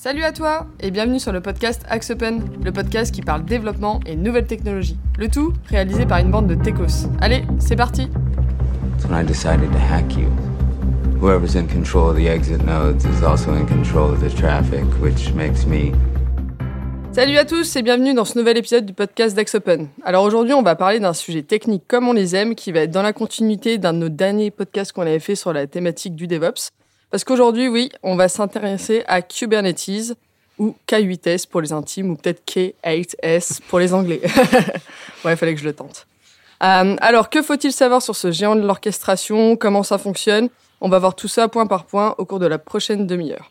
Salut à toi et bienvenue sur le podcast Axe Open, le podcast qui parle développement et nouvelles technologies. Le tout réalisé par une bande de techos. Allez, c'est parti That's when I decided to hack you. Whoever's in control of the exit nodes is also in control of the traffic, which makes me. Salut à tous et bienvenue dans ce nouvel épisode du podcast d'Axe Open. Alors aujourd'hui, on va parler d'un sujet technique comme on les aime qui va être dans la continuité d'un de nos derniers podcasts qu'on avait fait sur la thématique du DevOps. Parce qu'aujourd'hui, oui, on va s'intéresser à Kubernetes ou K8S pour les intimes ou peut-être K8S pour les anglais. ouais, il fallait que je le tente. Euh, alors, que faut-il savoir sur ce géant de l'orchestration? Comment ça fonctionne? On va voir tout ça point par point au cours de la prochaine demi-heure.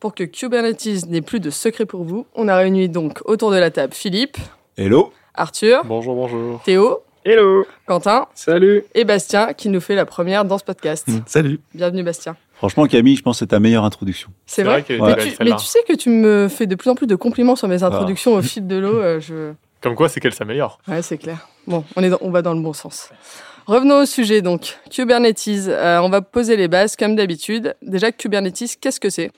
Pour que Kubernetes n'ait plus de secret pour vous, on a réuni donc autour de la table Philippe, Hello Arthur, Bonjour, bonjour. Théo, Hello. Quentin Salut. et Bastien qui nous fait la première dans ce podcast. Salut Bienvenue Bastien. Franchement, Camille, je pense que c'est ta meilleure introduction. C'est vrai, que mais, tu mais tu sais que tu me fais de plus en plus de compliments sur mes introductions au fil de l'eau. euh, je... Comme quoi, c'est qu'elle s'améliore. Ouais, c'est clair. Bon, on, est dans- on va dans le bon sens. Revenons au sujet donc. Kubernetes. Euh, on va poser les bases comme d'habitude. Déjà, Kubernetes, qu'est-ce que c'est?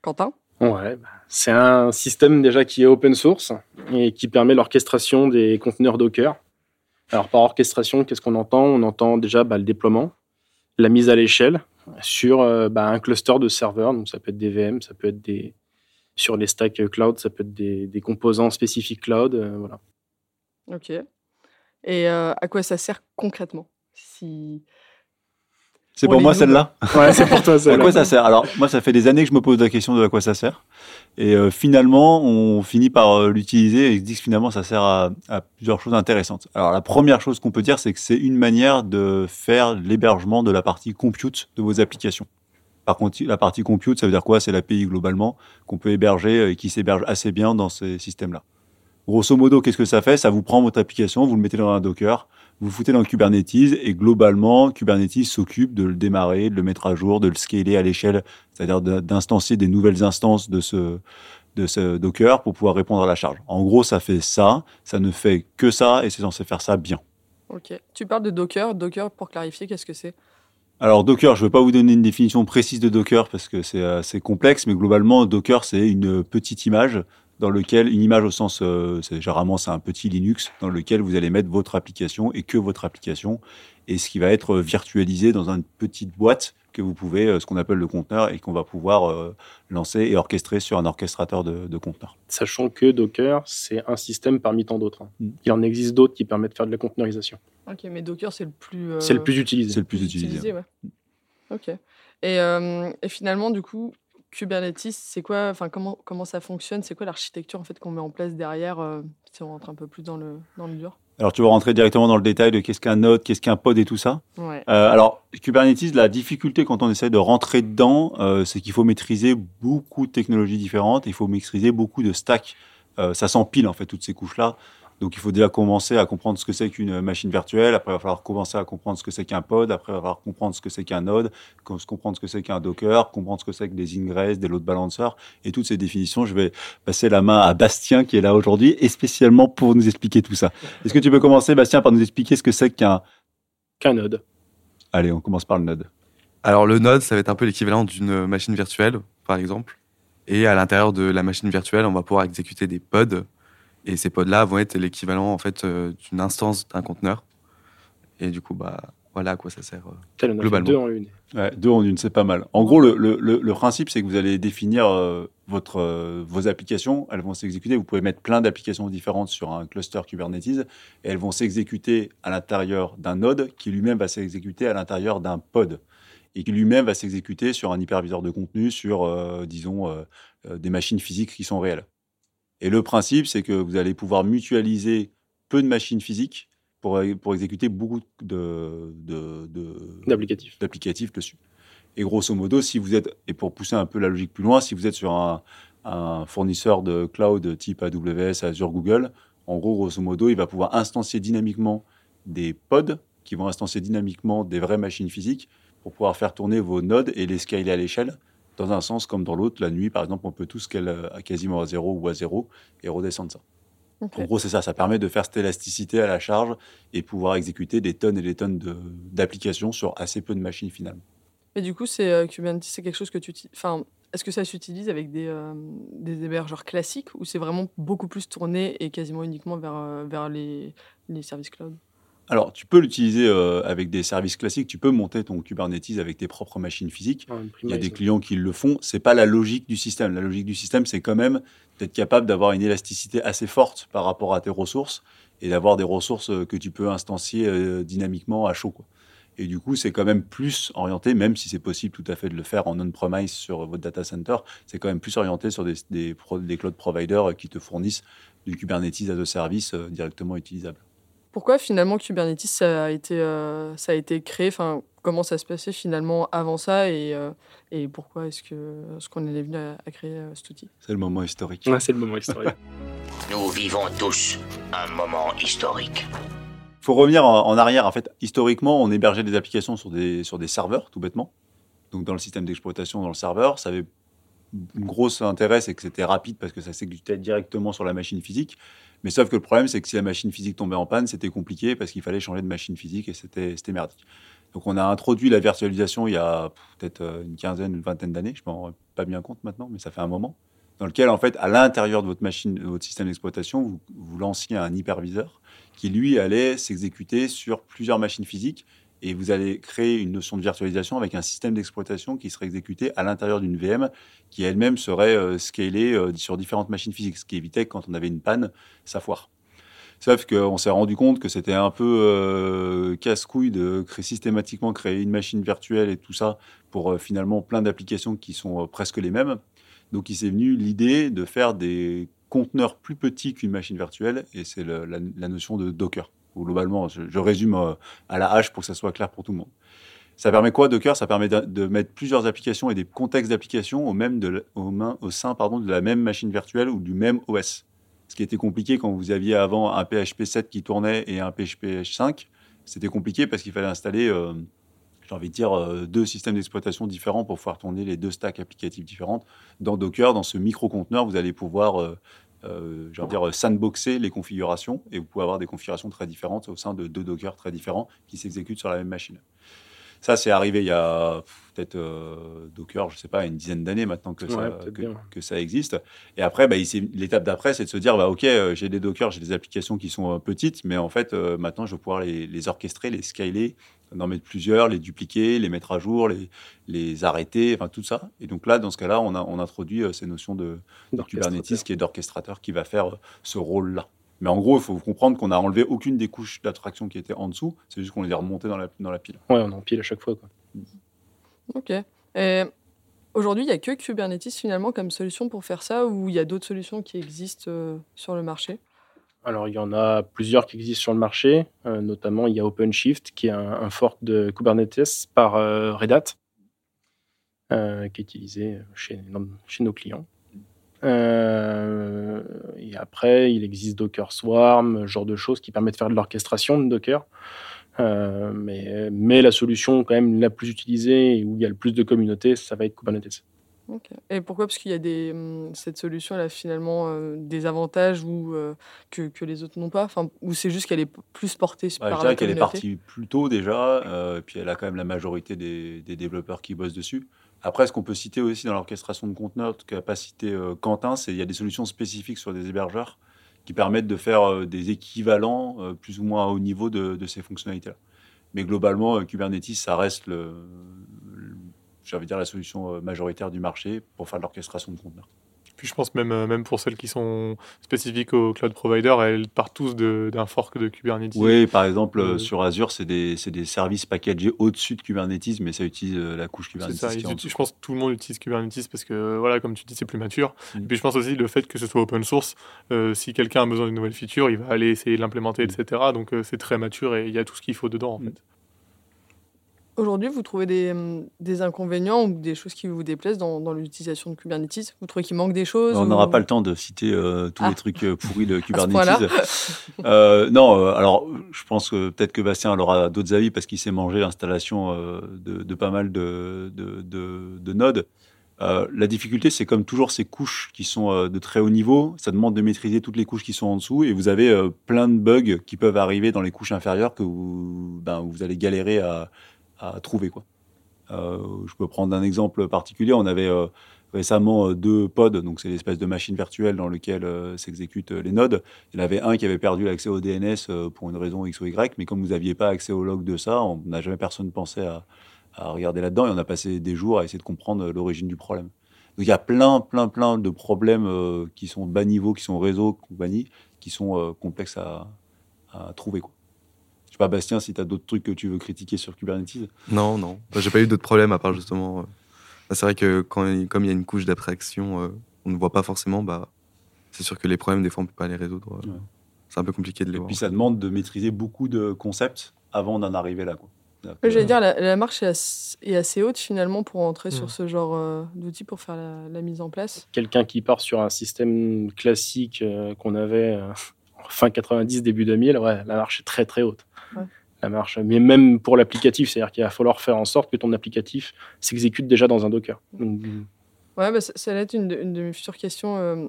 Quentin? Ouais, bah, c'est un système déjà qui est open source et qui permet l'orchestration des conteneurs Docker. Alors par orchestration, qu'est-ce qu'on entend? On entend déjà bah, le déploiement, la mise à l'échelle sur euh, bah, un cluster de serveurs. Donc ça peut être des VM, ça peut être sur les stacks euh, cloud, ça peut être des, composants spécifiques cloud. euh, voilà. Ok. Et à quoi ça sert concrètement. C'est Pour moi celle-là Ouais, c'est pour toi. À celle-là. quoi ça sert? Alors, moi, ça fait des années que je me pose la question de à quoi ça sert. Et euh, finalement, on finit par euh, l'utiliser et se dit que finalement, ça sert à, à plusieurs choses intéressantes. Alors, la première chose qu'on peut dire, c'est que c'est une manière de faire l'hébergement de la partie compute de vos applications. Par contre, la partie compute, ça veut dire quoi? C'est l'API globalement qu'on peut héberger et qui s'héberge assez bien dans ces systèmes-là. Grosso modo, qu'est-ce que ça fait? Ça vous prend votre application, vous le mettez dans un Docker, vous foutez dans Kubernetes et globalement, Kubernetes s'occupe de le démarrer, de le mettre à jour, de le scaler à l'échelle, c'est-à-dire d'instancier des nouvelles instances de ce, de ce Docker pour pouvoir répondre à la charge. En gros, ça fait ça, ça ne fait que ça et c'est censé faire ça bien. Ok. Tu parles de Docker. Docker, pour clarifier, qu'est-ce que c'est? Alors Docker, je ne vais pas vous donner une définition précise de Docker parce que c'est assez complexe, mais globalement Docker c'est une petite image dans lequel une image au sens, euh, c'est généralement c'est un petit Linux dans lequel vous allez mettre votre application et que votre application et ce qui va être virtualisé dans une petite boîte que vous pouvez, euh, ce qu'on appelle le conteneur et qu'on va pouvoir euh, lancer et orchestrer sur un orchestrateur de, de conteneurs. Sachant que Docker, c'est un système parmi tant d'autres. hein. Mm. Il en existe d'autres qui permettent de faire de la conteneurisation. Ok, mais Docker, c'est le plus. euh, C'est le plus utilisé. C'est le plus utilisé. ouais. Ok. Et, euh, et finalement, du coup, Kubernetes, c'est quoi Enfin, comment comment ça fonctionne? C'est quoi l'architecture en fait qu'on met en place derrière euh, Si on rentre un peu plus dans le dans le dur? Alors tu vas rentrer directement dans le détail de qu'est-ce qu'un node, qu'est-ce qu'un pod et tout ça. Ouais. Euh, alors, Kubernetes, la difficulté quand on essaie de rentrer dedans, euh, c'est qu'il faut maîtriser beaucoup de technologies différentes, il faut maîtriser beaucoup de stacks. Ça s'empile en fait toutes ces couches-là. Donc il faut déjà commencer à comprendre ce que c'est qu'une machine virtuelle, après il va falloir commencer à comprendre ce que c'est qu'un pod, après il va falloir comprendre ce que c'est qu'un node, com- comprendre ce que c'est qu'un Docker, comprendre ce que c'est que des ingress, des load balancers, et toutes ces définitions. Je vais passer la main à Bastien qui est là aujourd'hui, et spécialement pour nous expliquer tout ça. Est-ce que tu peux commencer, Bastien, par nous expliquer ce que c'est qu'un... Qu'un node. Allez, on commence par le node. Alors le node, ça va être un peu l'équivalent d'une machine virtuelle, par exemple. Et à l'intérieur de la machine virtuelle, on va pouvoir exécuter des pods. Et ces pods-là vont être l'équivalent en fait euh, d'une instance d'un conteneur. Et du coup, bah voilà à quoi ça sert. euh. Globalement. deux en une. Ouais, deux en une, c'est pas mal. En gros, le, le, le, le principe, c'est que vous allez définir euh, votre, euh, vos applications. Elles vont s'exécuter. Vous pouvez mettre plein d'applications différentes sur un cluster Kubernetes et elles vont s'exécuter à l'intérieur d'un node qui lui-même va s'exécuter à l'intérieur d'un pod et qui lui-même va s'exécuter sur un hyperviseur de contenu, sur, euh, disons, des machines physiques qui sont réelles. Et le principe, c'est que vous allez pouvoir mutualiser peu de machines physiques pour, pour exécuter beaucoup de, de, de, D'applicatifs. d'applicatifs dessus. Et grosso modo, si vous êtes, et pour pousser un peu la logique plus loin, si vous êtes sur un, un fournisseur de cloud type AWS, Azure, Google, en gros, grosso modo, il va pouvoir instancier dynamiquement des pods qui vont instancier dynamiquement des vraies machines physiques pour pouvoir faire tourner vos nodes et les scaler à l'échelle. Dans un sens comme dans l'autre, la nuit, par exemple, on peut tout scaler à quasiment à zéro ou à zéro et redescendre ça. En gros, c'est ça. Ça permet de faire cette élasticité à la charge et pouvoir exécuter des tonnes et des tonnes de- d'applications sur assez peu de machines finalement. Mais du coup, c'est euh, Kubernetes, c'est quelque chose que tu, enfin, est-ce que ça s'utilise avec des, euh, des hébergeurs classiques ou c'est vraiment beaucoup plus tourné et quasiment uniquement vers, euh, vers les, les services cloud? Alors, tu peux l'utiliser euh, avec des services classiques. Tu peux monter ton Kubernetes avec tes propres machines physiques. Il y a des clients qui le font. C'est pas la logique du système. La logique du système, c'est quand même d'être capable d'avoir une élasticité assez forte par rapport à tes ressources et d'avoir des ressources euh, que tu peux instancier euh, dynamiquement à chaud. Quoi. Et du coup, c'est quand même plus orienté, même si c'est possible tout à fait de le faire en on-premise sur votre data center, c'est quand même plus orienté sur des, des, pro- des cloud providers qui te fournissent du Kubernetes as a service euh, directement utilisable. Pourquoi finalement Kubernetes ça a été, euh, ça a été créé? Enfin, Comment ça se passait finalement avant ça? Et, euh, et pourquoi est-ce que est-ce qu'on est venu à, à créer euh, cet outil? C'est le moment historique. Ouais, c'est le moment historique. Nous vivons tous un moment historique. Il faut revenir en, en arrière. En fait, historiquement, on hébergeait des applications sur des, sur des serveurs, tout bêtement. Donc, dans le système d'exploitation, dans le serveur, ça avait une grosse intérêt, c'est que c'était rapide parce que ça s'exécutait directement sur la machine physique. Mais sauf que le problème, c'est que si la machine physique tombait en panne, c'était compliqué parce qu'il fallait changer de machine physique et c'était merdique. Donc, on a introduit la virtualisation il y a peut-être euh, une quinzaine, une vingtaine d'années. Je ne m'en rends pas bien compte maintenant, mais ça fait un moment. Dans lequel, en fait, à l'intérieur de votre machine, de votre système d'exploitation, vous, vous lanciez un hyperviseur qui, lui, allait s'exécuter sur plusieurs machines physiques. Et vous allez créer une notion de virtualisation avec un système d'exploitation qui serait exécuté à l'intérieur d'une VM qui elle-même serait euh, scalée euh, sur différentes machines physiques, ce qui évitait quand on avait une panne, ça foire. Sauf qu'on s'est rendu compte que c'était un peu euh, casse-couille de systématiquement créer une machine virtuelle et tout ça pour finalement plein d'applications qui sont presque les mêmes. Donc il s'est venu l'idée de faire des conteneurs plus petits qu'une machine virtuelle et c'est la notion de Docker. Globalement, je, résume euh, à la hache pour que ça soit clair pour tout le monde. Ça permet quoi Docker? Ça permet de, mettre plusieurs applications et des contextes d'applications au, même au, au sein pardon, de la même machine virtuelle ou du même OS. Ce qui était compliqué quand vous aviez avant un PHP 7 qui tournait et un PHP 5, c'était compliqué parce qu'il fallait installer, euh, j'ai envie de dire, euh, deux systèmes d'exploitation différents pour pouvoir tourner les deux stacks applicatifs différentes. Dans Docker, dans ce micro-conteneur, vous allez pouvoir euh, dire, sandboxer les configurations et vous pouvez avoir des configurations très différentes au sein de deux Docker très différents qui s'exécutent sur la même machine. Ça, c'est arrivé il y a peut-être euh, Docker, je sais pas, une dizaine d'années maintenant que, Ouais, ça, peut-être que, bien. que ça existe. Et après, bah, l'étape d'après, c'est de se dire, bah, OK, euh, j'ai des Docker, j'ai des applications qui sont euh, petites, mais en fait, maintenant, je vais pouvoir les, les orchestrer, les scaler, en mettre plusieurs, les dupliquer, les mettre à jour, les, les arrêter, enfin tout ça. Et donc là, dans ce cas-là, on, a, on introduit ces notions de. Kubernetes qui est d'orchestrateur qui va faire ce rôle-là. Mais en gros, il faut comprendre qu'on a enlevé aucune des couches d'attraction qui étaient en dessous, c'est juste qu'on les a remontées dans la, dans la pile. Ouais, on empile à chaque fois. Quoi. Ok. Et aujourd'hui, il n'y a que Kubernetes finalement comme solution pour faire ça ou il y a d'autres solutions qui existent euh, sur le marché? Alors, il y en a plusieurs qui existent sur le marché. euh, notamment, il y a OpenShift, qui est un, un fork de Kubernetes par euh, Red Hat, euh, qui est utilisé chez, chez nos clients. Euh, et après, il existe Docker Swarm, ce genre de choses qui permettent de faire de l'orchestration de Docker. Euh, mais, mais la solution quand même la plus utilisée et où il y a le plus de communauté, ça va être Kubernetes. Ok. Et pourquoi? Parce qu'il y a des, hum, cette solution, elle a finalement euh, des avantages ou, euh, que, que les autres n'ont pas? Enfin, Ou c'est juste qu'elle est plus portée Bah, par je dirais qu'elle est partie plus tôt déjà, euh, et puis elle a quand même la majorité des, des développeurs qui bossent dessus. Après, ce qu'on peut citer aussi dans l'orchestration de conteneurs, qu'a pas cité euh, Quentin, c'est qu'il y a des solutions spécifiques sur des hébergeurs qui permettent de faire euh, des équivalents euh, plus ou moins à haut niveau de, ces fonctionnalités-là. Mais globalement, Kubernetes, ça reste le, la solution majoritaire du marché pour faire de l'orchestration de conteneurs. Puis je pense même, euh, même pour celles qui sont spécifiques au cloud provider, elles partent tous d'un fork de Kubernetes. Oui, par exemple, euh, Euh, sur Azure, c'est des, des services packagés au-dessus de Kubernetes, mais ça utilise la couche Kubernetes ça, qui en je pense que tout le monde utilise Kubernetes parce que, voilà, comme tu dis, c'est plus mature. Mm. Et puis je pense aussi le fait que ce soit open source, euh, si quelqu'un a besoin d'une nouvelle feature, il va aller essayer de l'implémenter, Mm. etc. Donc c'est très mature et il y a tout ce qu'il faut dedans, en Mm. fait. Aujourd'hui, vous trouvez des, hum, des inconvénients ou des choses qui vous déplaisent dans, dans l'utilisation de Kubernetes? Vous trouvez qu'il manque des choses On ou- n'aura pas le temps de citer euh, tous Ah. les trucs euh, pourris de. Kubernetes. Euh, non, alors je pense que peut-être que Bastien aura d'autres avis parce qu'il s'est mangé l'installation euh, de, de pas mal de, de, de- de nodes. La difficulté, c'est comme toujours ces couches qui sont de très haut niveau, ça demande de maîtriser toutes les couches qui sont en dessous et vous avez plein de bugs qui peuvent arriver dans les couches inférieures que vous, ben, vous allez galérer à, à trouver. Quoi. Euh, je peux prendre un exemple particulier. On avait, euh, récemment euh, deux pods, donc c'est l'espèce de machine virtuelle dans lequel euh, s'exécutent les nodes. Il y en avait un qui avait perdu l'accès au DNS pour une raison X ou Y, mais comme vous n'aviez pas accès au log de ça, on n'a jamais personne pensé à, regarder là-dedans et on a passé des jours à essayer de comprendre l'origine du problème. Donc il y a plein, plein, plein de problèmes qui sont bas niveau, qui sont réseau, compagnie, qui sont complexes à, à trouver. Quoi. Je sais pas, Bastien, si tu as d'autres trucs que tu veux critiquer sur Kubernetes. Non, non. Moi, J'ai pas eu d'autres problèmes à part justement. euh, bah, c'est vrai que quand, il- comme il y a une couche d'abstraction, euh, on ne voit pas forcément, bah, c'est sûr que les problèmes, des fois, on peut pas les résoudre. euh, Ouais. C'est un peu compliqué de les Et voir. puis ça demande de maîtriser beaucoup de concepts avant d'en arriver là. Quoi. Ouais, J'allais dire, la, la marche est assez, est assez haute finalement pour entrer sur ce genre euh, d'outils pour faire la, la mise en place. Quelqu'un qui part sur un système classique euh, qu'on avait euh, fin 90, début 2000, ouais, la marche est très très haute. Ouais. La marche, mais même pour l'applicatif, c'est-à-dire qu'il va falloir faire en sorte que ton applicatif s'exécute déjà dans un Docker. Donc, Ouais, bah, ça, ça allait être une de, une de mes futures questions. euh,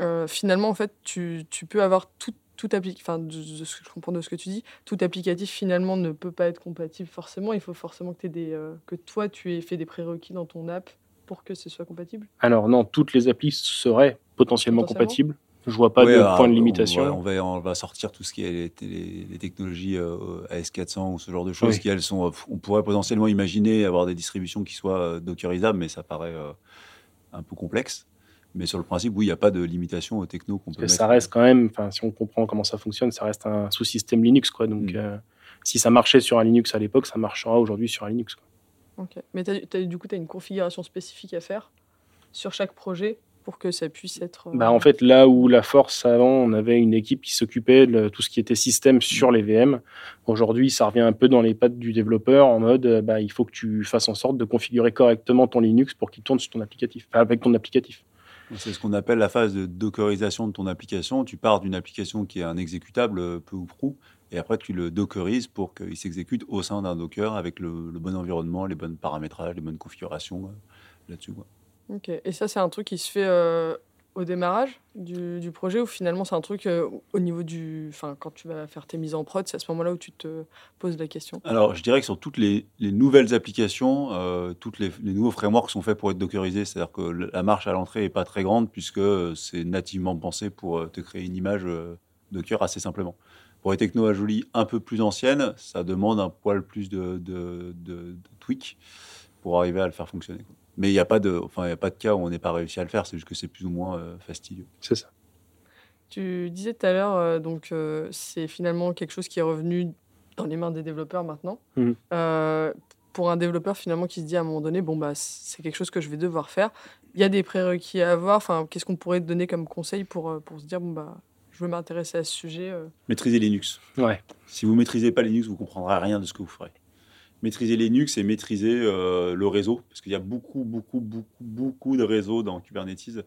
euh, finalement, en fait, tu, tu peux avoir tout, tout enfin, de, de ce que je comprends de ce que tu dis, tout applicatif finalement ne peut pas être compatible forcément. Il faut forcément que, t'aies des, euh, que toi, tu aies fait des prérequis dans ton app pour que ce soit compatible. alors non, toutes les applis seraient potentiellement, Potentiellement. compatibles. Je vois pas Ouais, de alors, point de on- limitation. On va, on va sortir tout ce qui est les, les- les technologies euh, AS400 ou ce genre de choses Oui. qui, elles, sont. euh, On pourrait potentiellement imaginer avoir des distributions qui soient euh, dockerisables, mais ça paraît euh, un peu complexe. Mais sur le principe, oui, il n'y a pas de limitation aux techno qu'on peut mettre. ça reste quand même, enfin, si on comprend comment ça fonctionne, ça reste un sous-système Linux, quoi. Donc, Mm. euh, si ça marchait sur un Linux à l'époque, ça marchera aujourd'hui sur un Linux. quoi. Ok. Mais t'as- t'as- du coup, tu as une configuration spécifique à faire sur chaque projet pour que ça puisse être. euh, Bah, en fait, là où la force avant, on avait une équipe qui s'occupait de tout ce qui était système sur les VM. Aujourd'hui, ça revient un peu dans les pattes du développeur en mode, euh, bah, il faut que tu fasses en sorte de configurer correctement ton Linux pour qu'il tourne sur ton applicatif, avec ton applicatif. C'est ce qu'on appelle la phase de dockerisation de ton application. Tu pars d'une application qui est un exécutable euh, peu ou prou, et après tu le dockerises pour qu'il s'exécute au sein d'un Docker avec le, le bon environnement, les bonnes paramétrages, les bonnes configurations là-dessus. Ok. Et ça, c'est un truc qui se fait euh, au démarrage du, projet ou finalement c'est un truc euh, au niveau du. Enfin, quand tu vas faire tes mises en prod, c'est à ce moment-là où tu te poses la question? Alors, je dirais que sur toutes les, les nouvelles applications, euh, toutes les, nouveaux frameworks sont faits pour être dockerisés. C'est-à-dire que la marche à l'entrée n'est pas très grande puisque euh, c'est nativement pensé pour te créer une image Docker assez simplement. Pour les techno à jolie un peu plus anciennes, ça demande un poil plus de, de, tweak pour arriver à le faire fonctionner. Mais il n'y a, pas de- enfin, il y a pas de cas où on n'est pas réussi à le faire, c'est juste que c'est plus ou moins euh, fastidieux. C'est ça. Tu disais tout à l'heure, euh, donc euh, c'est finalement quelque chose qui est revenu dans les mains des développeurs maintenant. Euh, pour un développeur finalement qui se dit à un moment donné, bon bah c'est quelque chose que je vais devoir faire. Il y a des prérequis à avoir. Enfin, qu'est-ce qu'on pourrait te donner comme conseil pour pour se dire bon bah je veux m'intéresser à ce sujet. Maîtriser Linux. Ouais. Si vous maîtrisez pas Linux, vous comprendrez rien de ce que vous ferez. Maîtriser Linux et maîtriser euh, le réseau, parce qu'il y a beaucoup, beaucoup, beaucoup, beaucoup de réseaux dans Kubernetes. Il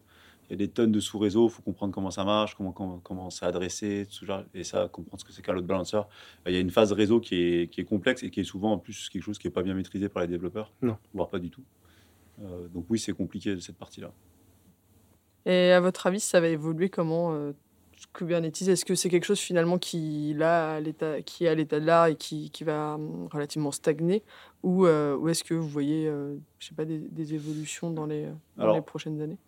y a des tonnes de sous-réseaux, il faut comprendre comment ça marche, comment, comment, comment c'est adressé, tout et ça, comprendre ce que c'est qu'un load balancer. Il y a une phase réseau qui est, qui est complexe et qui est souvent en plus quelque chose qui n'est pas bien maîtrisé par les développeurs, Non. voire pas du tout. Euh, donc oui, c'est compliqué cette partie-là. Et à votre avis, ça va évoluer comment euh, Kubernetes Est-ce que c'est quelque chose finalement qui, là, à l'état, qui est à l'état de l'art et qui, qui va hum, relativement stagner Ou, euh, ou est-ce que vous voyez euh, je sais pas, des, des évolutions dans les, dans Alors, les prochaines années?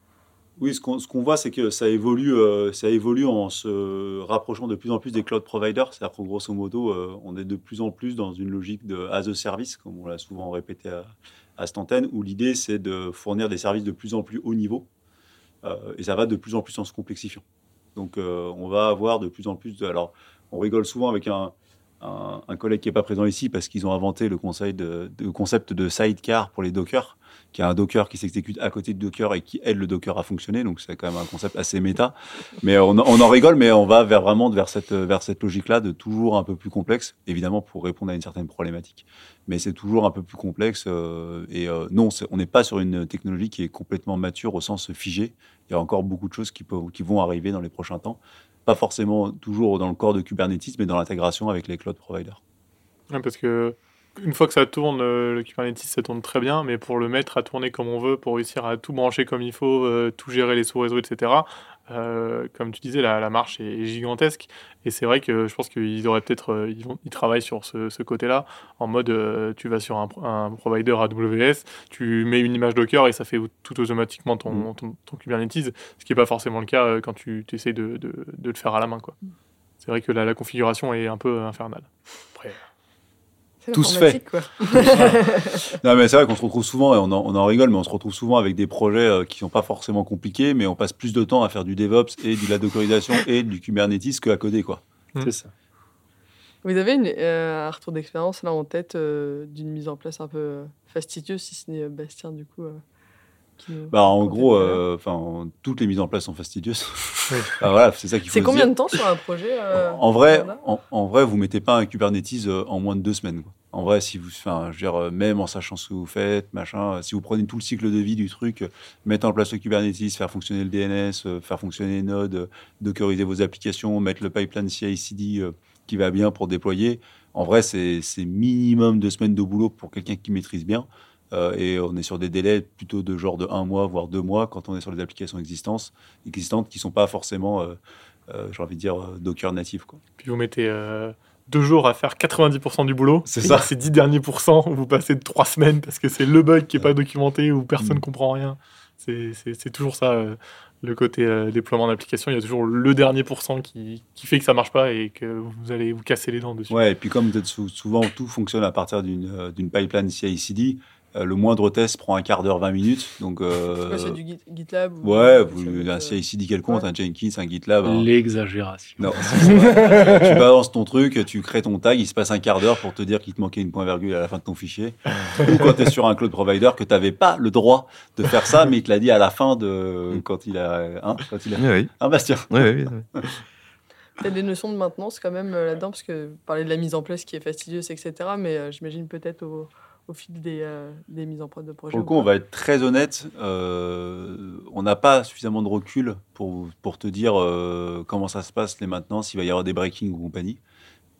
Oui, ce qu'on ce qu'on voit, c'est que ça évolue, euh, ça évolue en se rapprochant de plus en plus des cloud providers. C'est-à-dire que grosso modo, euh, on est de plus en plus dans une logique de as a service, comme on l'a souvent répété à, à cette antenne, où l'idée, c'est de fournir des services de plus en plus haut niveau. Et ça va de plus en plus en se complexifiant. Donc, euh, on va avoir de plus en plus de. Alors, on rigole souvent avec un, collègue qui n'est pas présent ici parce qu'ils ont inventé le, concept de sidecar pour les Docker, qui est un Docker qui s'exécute à côté de Docker et qui aide le Docker à fonctionner. Donc, c'est quand même un concept assez méta. Mais on, on en rigole, mais on va vers vraiment vers cette, vers cette logique-là de toujours un peu plus complexe, évidemment pour répondre à une certaine problématique. Mais c'est toujours un peu plus complexe. euh, et euh, non, on n'est pas sur une technologie qui est complètement mature au sens figé. Il y a encore beaucoup de choses qui, vont arriver dans les prochains temps. Pas forcément toujours dans le corps de Kubernetes, mais dans l'intégration avec les cloud providers. Parce que une fois que ça tourne, euh, le Kubernetes, ça tourne très bien, mais pour le mettre à tourner comme on veut, pour réussir à tout brancher comme il faut, euh, tout gérer les sous-réseaux, etc., Euh, comme tu disais, la, la marche est gigantesque. Et c'est vrai que je pense qu'ils auraient peut-être. ils, travaillent sur ce, ce côté-là, en mode tu vas sur un, un provider AWS, tu mets une image Docker et ça fait tout automatiquement ton, ton, ton Kubernetes, ce qui n'est pas forcément le cas quand tu essaies de, de, de le faire à la main. quoi. C'est vrai que la, la configuration est un peu infernale. Après, C'est Tout se informatique, quoi. Non, mais c'est vrai qu'on se retrouve souvent, et on en, on en rigole, mais on se retrouve souvent avec des projets euh, qui sont pas forcément compliqués, mais on passe plus de temps à faire du DevOps et de la Dockerisation et du Kubernetes qu'à coder, quoi. Mm. C'est ça. Vous avez une, euh, un retour d'expérience là en tête euh, d'une mise en place un peu fastidieuse, si ce n'est Bastien, du coup. euh, qui nous Bah, en gros, euh, toutes les mises en place sont fastidieuses. Oui. Voilà, c'est ça qu'il faut C'est combien dire. de temps sur un projet euh, En vrai, en, en vrai, vous mettez pas un Kubernetes euh, en moins de deux semaines. quoi. En vrai, si vous, enfin, je veux dire, euh, même en sachant ce que vous faites, machin, euh, si vous prenez tout le cycle de vie du truc, euh, mettre en place le Kubernetes, faire fonctionner le DNS, euh, faire fonctionner les nodes, euh, dockeriser vos applications, mettre le pipeline CI/CD euh, qui va bien pour déployer. En vrai, c'est c'est minimum deux semaines de boulot pour quelqu'un qui maîtrise bien. Euh, et on est sur des délais plutôt de genre de un mois, voire deux mois, quand on est sur les applications existantes, existantes qui sont pas forcément, euh, euh, j'ai envie de dire, Docker natif. Quoi. Puis vous mettez deux jours à faire 90% du boulot. C'est ça. Ces dix derniers pourcents, vous passez de trois semaines parce que c'est le bug qui n'est pas documenté ou personne ne Mm. comprend rien. C'est toujours ça, le côté déploiement d'application. Il y a toujours le dernier pourcent qui, qui fait que ça marche pas et que vous allez vous casser les dents dessus. Ouais, et puis comme souvent tout fonctionne à partir d'une d'une pipeline CI/CD, le moindre test prend un quart d'heure, 20 minutes. Donc, euh, Ouais, c'est du Git- GitLab ou- ouais, ou vous, un euh, CI/CD quelconque, ouais. un Jenkins, un GitLab. un- L'exagération. Non, tu balances ton truc, tu crées ton tag, il se passe un quart d'heure pour te dire qu'il te manquait une point virgule à la fin de ton fichier. Ou quand tu es sur un cloud provider que tu n'avais pas le droit de faire ça, mais il te l'a dit à la fin de quand il a, hein, quand il a, Oui, oui. hein, Bastien. oui, oui, oui. Peut-être des notions de maintenance quand même euh, là-dedans, parce que vous parlez de la mise en place qui est fastidieuse, etc. Mais euh, j'imagine peut-être au, au fil des, euh, des mises en prod de projets. Pour le coup, on va être très honnête. euh, on n'a pas suffisamment de recul pour, pour te dire euh, comment ça se passe les maintenances, s'il va y avoir des breakings ou compagnie.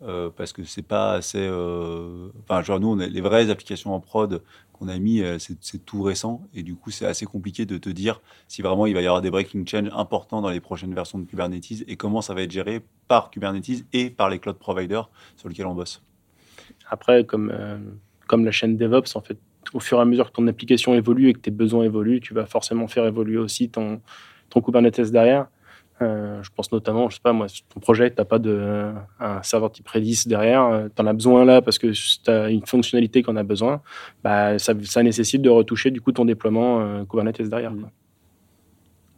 Euh, parce que c'est pas assez. euh, Enfin, genre, nous, on a les vraies applications en prod qu'on a mis, euh, c'est tout récent. Et du coup, c'est assez compliqué de te dire si vraiment il va y avoir des breaking change importants dans les prochaines versions de Kubernetes et comment ça va être géré par Kubernetes et par les cloud providers sur lesquels on bosse. Après, comme, euh, comme la chaîne DevOps, en fait, au fur et à mesure que ton application évolue et que tes besoins évoluent, tu vas forcément faire évoluer aussi ton, ton Kubernetes derrière. Euh, je pense notamment, je sais pas moi, ton projet, tu n'as pas de, un serveur type Redis derrière, tu en as besoin là parce que tu as une fonctionnalité qu'on a besoin, bah, ça, nécessite de retoucher du coup ton déploiement euh, Kubernetes derrière.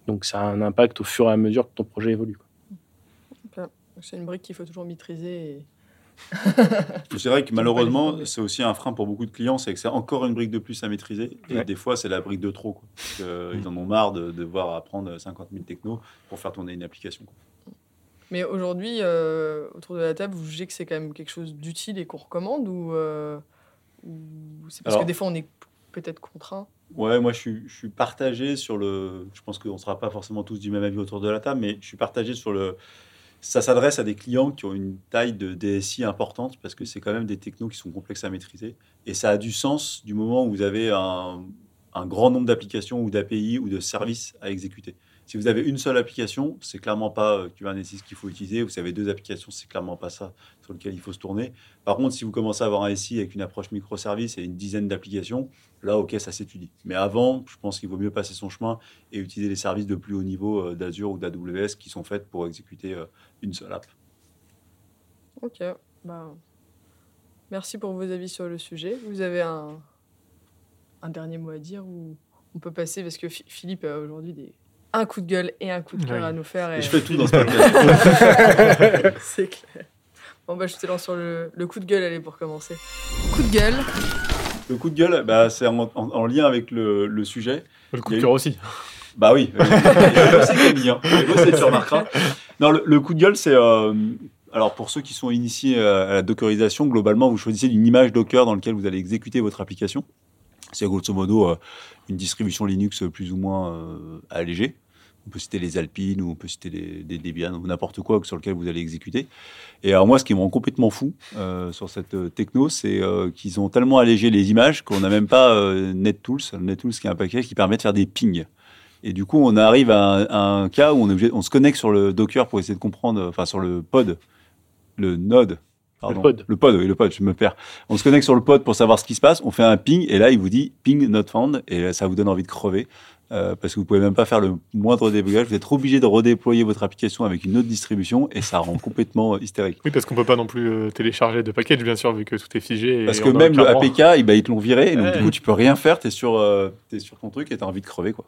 Donc ça a un impact au fur et à mesure que ton projet évolue. C'est une brique qu'il faut toujours maîtriser. C'est vrai que malheureusement, c'est aussi un frein pour beaucoup de clients, c'est que c'est encore une brique de plus à maîtriser. Et Ouais. des fois, c'est la brique de trop. Quoi. Parce que, euh, Ils en ont marre de devoir apprendre 50 000 technos pour faire tourner une application. quoi. Mais aujourd'hui, euh, autour de la table, vous jugez que c'est quand même quelque chose d'utile et qu'on recommande ou, euh, ou c'est parce Alors- que des fois on est peut-être contraint? Ouais, moi je suis, je suis partagé sur le. Je pense qu'on ne sera pas forcément tous du même avis autour de la table, mais je suis partagé sur le. Ça s'adresse à des clients qui ont une taille de DSI importante parce que c'est quand même des technos qui sont complexes à maîtriser. Et ça a du sens du moment où vous avez un, un grand nombre d'applications ou d'API ou de services à exécuter. Si vous avez une seule application, c'est clairement pas euh, Kubernetes qu'il faut utiliser. Vous avez deux applications, c'est clairement pas ça sur lequel il faut se tourner. Par contre, si vous commencez à avoir un SI avec une approche microservice et une dizaine d'applications, là, ok, ça s'étudie. Mais avant, je pense qu'il vaut mieux passer son chemin et utiliser les services de plus haut niveau euh, d'Azure ou d'AWS qui sont faits pour exécuter euh, une seule app. Ok. Bah, merci pour vos avis sur le sujet. Vous avez un, dernier mot à dire ou on peut passer parce que Phi- Philippe a aujourd'hui des un coup de gueule et un coup de cœur Oui. à nous faire. Et et- je fais tout dans ce podcast. C'est clair. Bon bah je te lance sur le, le coup de gueule, allez pour commencer. Coup de gueule. le coup de gueule, bah, c'est en, en- en lien avec le, le sujet. Le coup de cœur aussi. Bah oui, euh, bossé Camille, hein. Tu remarqueras. Non, le, le coup de gueule, c'est... euh, alors pour ceux qui sont initiés à, à la dockerisation, globalement, vous choisissez une image Docker dans laquelle vous allez exécuter votre application. C'est grosso modo euh, une distribution Linux plus ou moins euh, allégée. On peut citer les Alpines ou on peut citer des Debian ou n'importe quoi sur lequel vous allez exécuter. Et alors moi, ce qui me rend complètement fou euh, sur cette euh, techno, c'est euh, qu'ils ont tellement allégé les images qu'on n'a même pas euh, NetTools. NetTools qui est un package qui permet de faire des pings. Et du coup, on arrive à un, cas où on, on se connecte sur le Docker pour essayer de comprendre, enfin sur le pod, le node. Pardon. pod. Le pod, oui, le pod, je me perds. On se connecte sur le pod pour savoir ce qui se passe. On fait un ping et là, il vous dit ping not found et là, ça vous donne envie de crever euh, parce que vous pouvez même pas faire le moindre débugage. Vous êtes obligé de redéployer votre application avec une autre distribution et ça rend complètement hystérique. Oui, parce qu'on peut pas non plus euh, télécharger de package, bien sûr, vu que tout est figé. et Parce que même le APK, eh ben, ils te l'ont viré, et donc Ouais. du coup, tu peux rien faire, tu es, sur, euh, t'es sur ton truc et tu as envie de crever. Quoi.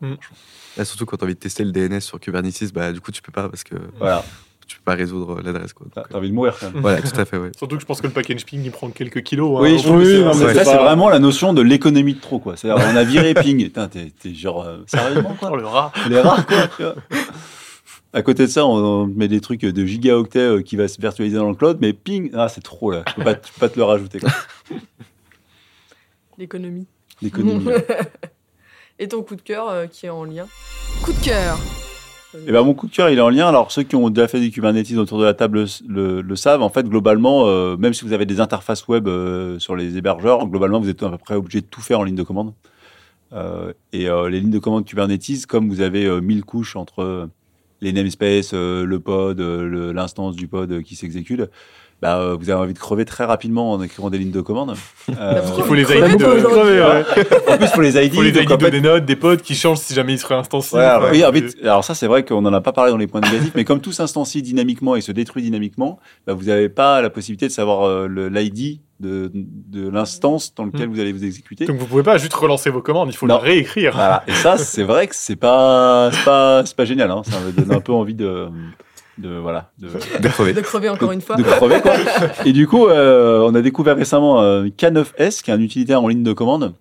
Là, surtout quand tu as envie de tester le DNS sur Kubernetes, bah, du coup, tu peux pas parce que Voilà, tu peux pas résoudre l'adresse. quoi. tu Donc, as envie de mourir quand même. euh, voilà, tout à fait, ouais. Surtout que je pense que le package ping, il prend quelques kilos. Oui, hein, je trouve plus, oui, c'est- non, mais Ça, c'est vraiment la notion de l'économie de trop. Quoi. C'est-à-dire, on a viré ping. Putain, t'es, t'es genre, euh, sérieusement quoi Oh, le rat. Les rats, quoi. À côté de ça, on, met des trucs de gigaoctets euh, qui va se virtualiser dans le cloud, mais ping, ah, c'est trop là. Je peux pas, je peux pas te le rajouter. Quoi. L'économie. L'économie. Et ton coup de cœur euh, qui est en lien? Coup de cœur Eh ben, mon coup de cœur, il est en lien. Alors, ceux qui ont déjà fait du Kubernetes autour de la table le, savent. En fait, globalement, euh, même si vous avez des interfaces web euh, sur les hébergeurs, globalement, vous êtes à peu près obligé de tout faire en ligne de commande. Euh, et les lignes de commande Kubernetes, comme vous avez euh, 1000 couches entre les namespaces, le pod, l'instance du pod qui s'exécute, bah, euh, vous avez envie de crever très rapidement en écrivant des lignes de commande. Euh, Il Il faut les ID de crever, ouais. en plus, pour les ID, Il faut les ID de fait, des notes, des pods qui changent si jamais ils. Ouais, Enfin, oui, en fait, alors ça, c'est vrai qu'on n'en a pas parlé dans les points négatifs, mais comme tout s'instancie dynamiquement et se détruit dynamiquement, bah, vous n'avez pas la possibilité de savoir euh, l'ID de, de l'instance dans lequel Mm. vous allez vous exécuter. Donc vous pouvez pas juste relancer vos commandes, il faut Non. le réécrire. Voilà. Et ça, c'est vrai que c'est pas, c'est pas, c'est pas génial. Hein. Ça me donne un peu envie de, de voilà, de, De crever. De crever encore une fois. de crever quoi. Et du coup, euh, on a découvert récemment euh, K9S, qui est un utilitaire en ligne de commande.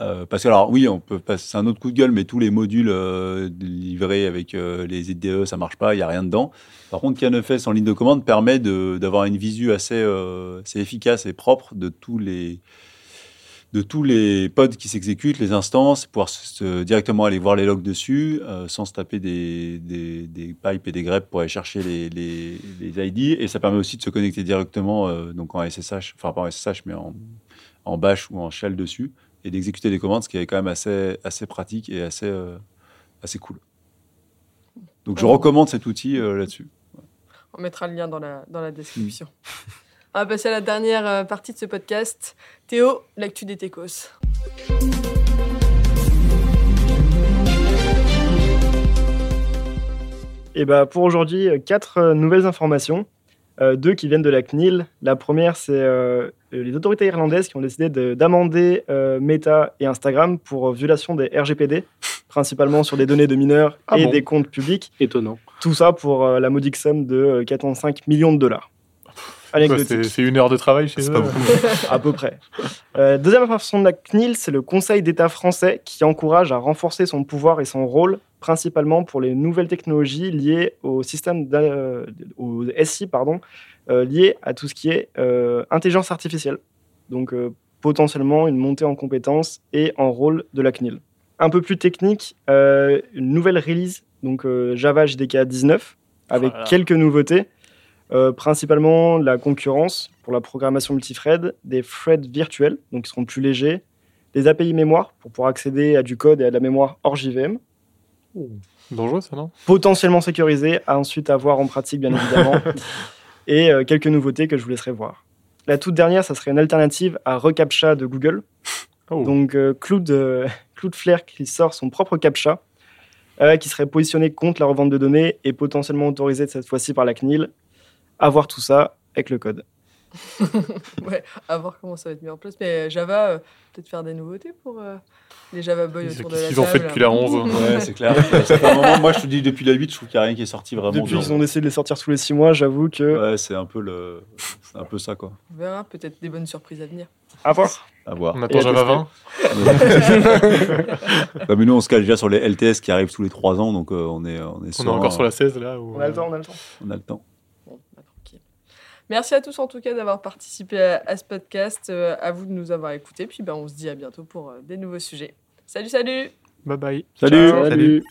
Euh, parce que alors oui, on peut passer, c'est un autre coup de gueule, mais tous les modules euh, livrés avec euh, les IDE, ça marche pas, il y a rien dedans. Par contre, K9S en ligne de commande permet de, d'avoir une visu assez, euh, assez efficace et propre de tous les de tous les pods qui s'exécutent, les instances, pouvoir se- directement aller voir les logs dessus, euh, sans se taper des, des, des pipes et des greps pour aller chercher les, les, les ID. Et ça permet aussi de se connecter directement euh, donc en SSH, enfin pas en SSH, mais en, en bash ou en shell dessus, et d'exécuter des commandes, ce qui est quand même assez, assez pratique et assez, euh, assez cool. Donc je recommande cet outil là-dessus. On mettra le lien dans la, dans la description. On va passer à la dernière euh, partie de ce podcast. Théo, l'actu des techos. Et bah pour aujourd'hui, euh, quatre euh, nouvelles informations, euh, deux qui viennent de la CNIL. La première, c'est euh, les autorités irlandaises qui ont décidé de- d'amender euh, Meta et Instagram pour violation des RGPD, principalement sur des données de mineurs Ah et bon des comptes publics. Étonnant. Tout ça pour euh, la modique somme de euh, 405 millions de dollars. Anecdotique. C'est une heure de travail chez eux. pas beaucoup. à peu près. Euh, deuxième information de la CNIL, c'est le Conseil d'État français qui encourage à renforcer son pouvoir et son rôle, principalement pour les nouvelles technologies liées au système euh, au SI, pardon, euh, liées à tout ce qui est euh, intelligence artificielle. Donc euh, potentiellement une montée en compétences et en rôle de la CNIL. Un peu plus technique, euh, une nouvelle release, donc euh, Java JDK 19, avec Voilà. quelques nouveautés. Euh, principalement la concurrence pour la programmation multithread, des threads virtuels, donc qui seront plus légers, des API mémoire pour pouvoir accéder à du code et à de la mémoire hors JVM, Dangereux ça, non? Potentiellement sécurisés, à ensuite à voir en pratique bien évidemment, et euh, quelques nouveautés que je vous laisserai voir. La toute dernière, ça serait une alternative à reCAPTCHA de Google, Oh. donc euh, euh, Cloudflare qui sort son propre CAPTCHA, qui serait positionné contre la revente de données et potentiellement autorisé cette fois-ci par la CNIL. À voir tout ça avec le code. Ouais, à voir comment ça va être mis en place. Mais Java, euh, peut-être faire des nouveautés pour euh, les Java Boys autour de la qu'ils ont fait depuis la 11 Ouais, c'est clair. Un moment, moi, je te dis, depuis la 8, je trouve qu'il n'y a rien qui est sorti vraiment Depuis qu'ils ont essayé de les sortir tous les six mois, j'avoue que. Ouais, c'est un peu le, un peu ça quoi. On verra, peut-être des bonnes surprises à venir. À voir. À voir. On attend Java tester. 20 Bah, mais nous, on se cale déjà sur les LTS qui arrivent tous les 3 ans, donc euh, on est, on est, On est encore sur euh, la 16 là On a le temps, on a le temps. on a le temps. Merci à tous en tout cas d'avoir participé à, à ce podcast. Euh, à vous de nous avoir écoutés. Puis ben, on se dit à bientôt pour euh, des nouveaux sujets. Salut, salut Bye bye. Salut. Ciao. Salut.